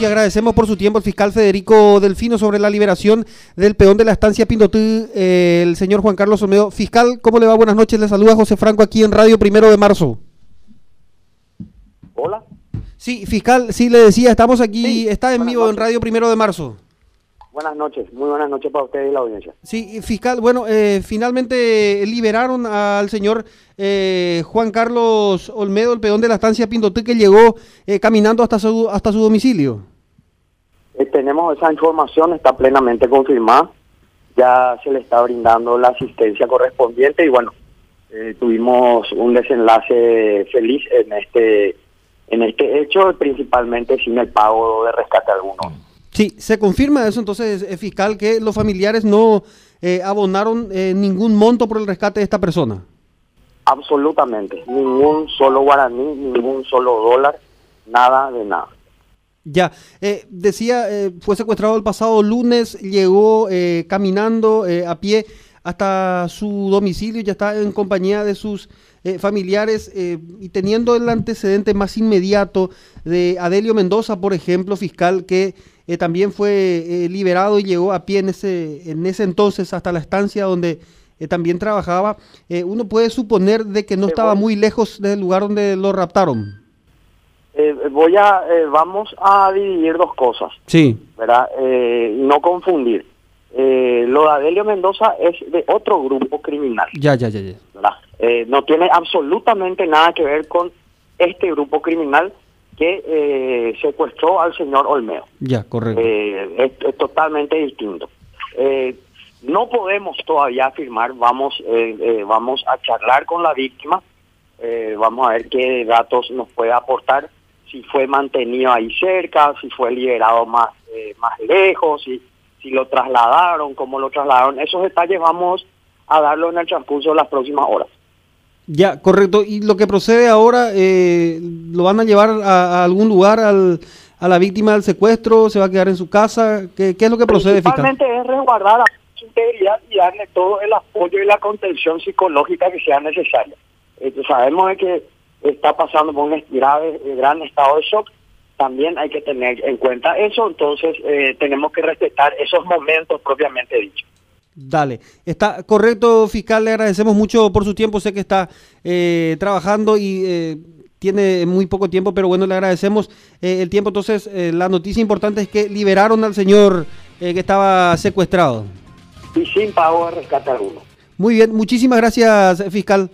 y agradecemos por su tiempo al fiscal Federico Delfino sobre la liberación del peón de la estancia Pindotú, eh, el señor Juan Carlos Olmedo. Fiscal, ¿cómo le va? Buenas noches, le saluda José Franco aquí en Radio Primero de Marzo. Hola. Sí, fiscal, sí le decía, estamos aquí, está en vivo en Radio Primero de Marzo. Buenas noches, muy buenas noches para ustedes y la audiencia. Sí, fiscal, bueno, eh, finalmente liberaron al señor eh, Juan Carlos Olmedo, el peón de la estancia Pindotú, que llegó eh, caminando hasta su, hasta su domicilio. tenemos esa información, está plenamente confirmada, ya se le está brindando la asistencia correspondiente y bueno, tuvimos un desenlace feliz en este en este hecho, principalmente sin el pago de rescate alguno. Sí, se confirma eso entonces, es fiscal, que los familiares no eh, abonaron eh, ningún monto por el rescate de esta persona. Absolutamente, ningún solo guaraní, ningún solo dólar, nada de nada. Ya, eh, decía, fue secuestrado el pasado lunes, llegó caminando a pie hasta su domicilio, ya está en compañía de sus familiares y teniendo el antecedente más inmediato de Adelio Mendoza, por ejemplo, fiscal, que eh, también fue eh, liberado y llegó a pie en ese, en ese entonces hasta la estancia donde eh, también trabajaba. uno puede suponer de que no estaba muy lejos del lugar donde lo raptaron. voy a, vamos a dividir dos cosas. Sí. ¿Verdad? no confundir. lo de Adelio Mendoza es de otro grupo criminal. Ya, ya, ya, ya. no tiene absolutamente nada que ver con este grupo criminal que eh, secuestró al señor Olmeo. Ya, correcto. Eh, es, totalmente distinto. Eh, no podemos todavía afirmar, vamos, vamos a charlar con la víctima, vamos a ver qué datos nos puede aportar, si fue mantenido ahí cerca, si fue liberado más, más lejos, si, si lo trasladaron, cómo lo trasladaron. Esos detalles vamos a darlo en el transcurso de las próximas horas. Ya, correcto. ¿Y lo que procede ahora, eh, lo van a llevar a, algún lugar al, a la víctima del secuestro? ¿Se va a quedar en su casa? ¿Qué, es lo que procede, Principalmente es resguardar su integridad y darle todo el apoyo y la contención psicológica que sea necesaria. Eh, sabemos que está pasando por un grave, eh, gran estado de shock. También hay que tener en cuenta eso, entonces tenemos que respetar esos momentos propiamente dichos. Dale, está correcto, fiscal, le agradecemos mucho por su tiempo, sé que está eh, trabajando y eh, tiene muy poco tiempo, pero bueno, le agradecemos eh, el tiempo. Entonces, la noticia importante es que liberaron al señor que estaba secuestrado. Y sin pago alguno. Muy bien, muchísimas gracias, fiscal.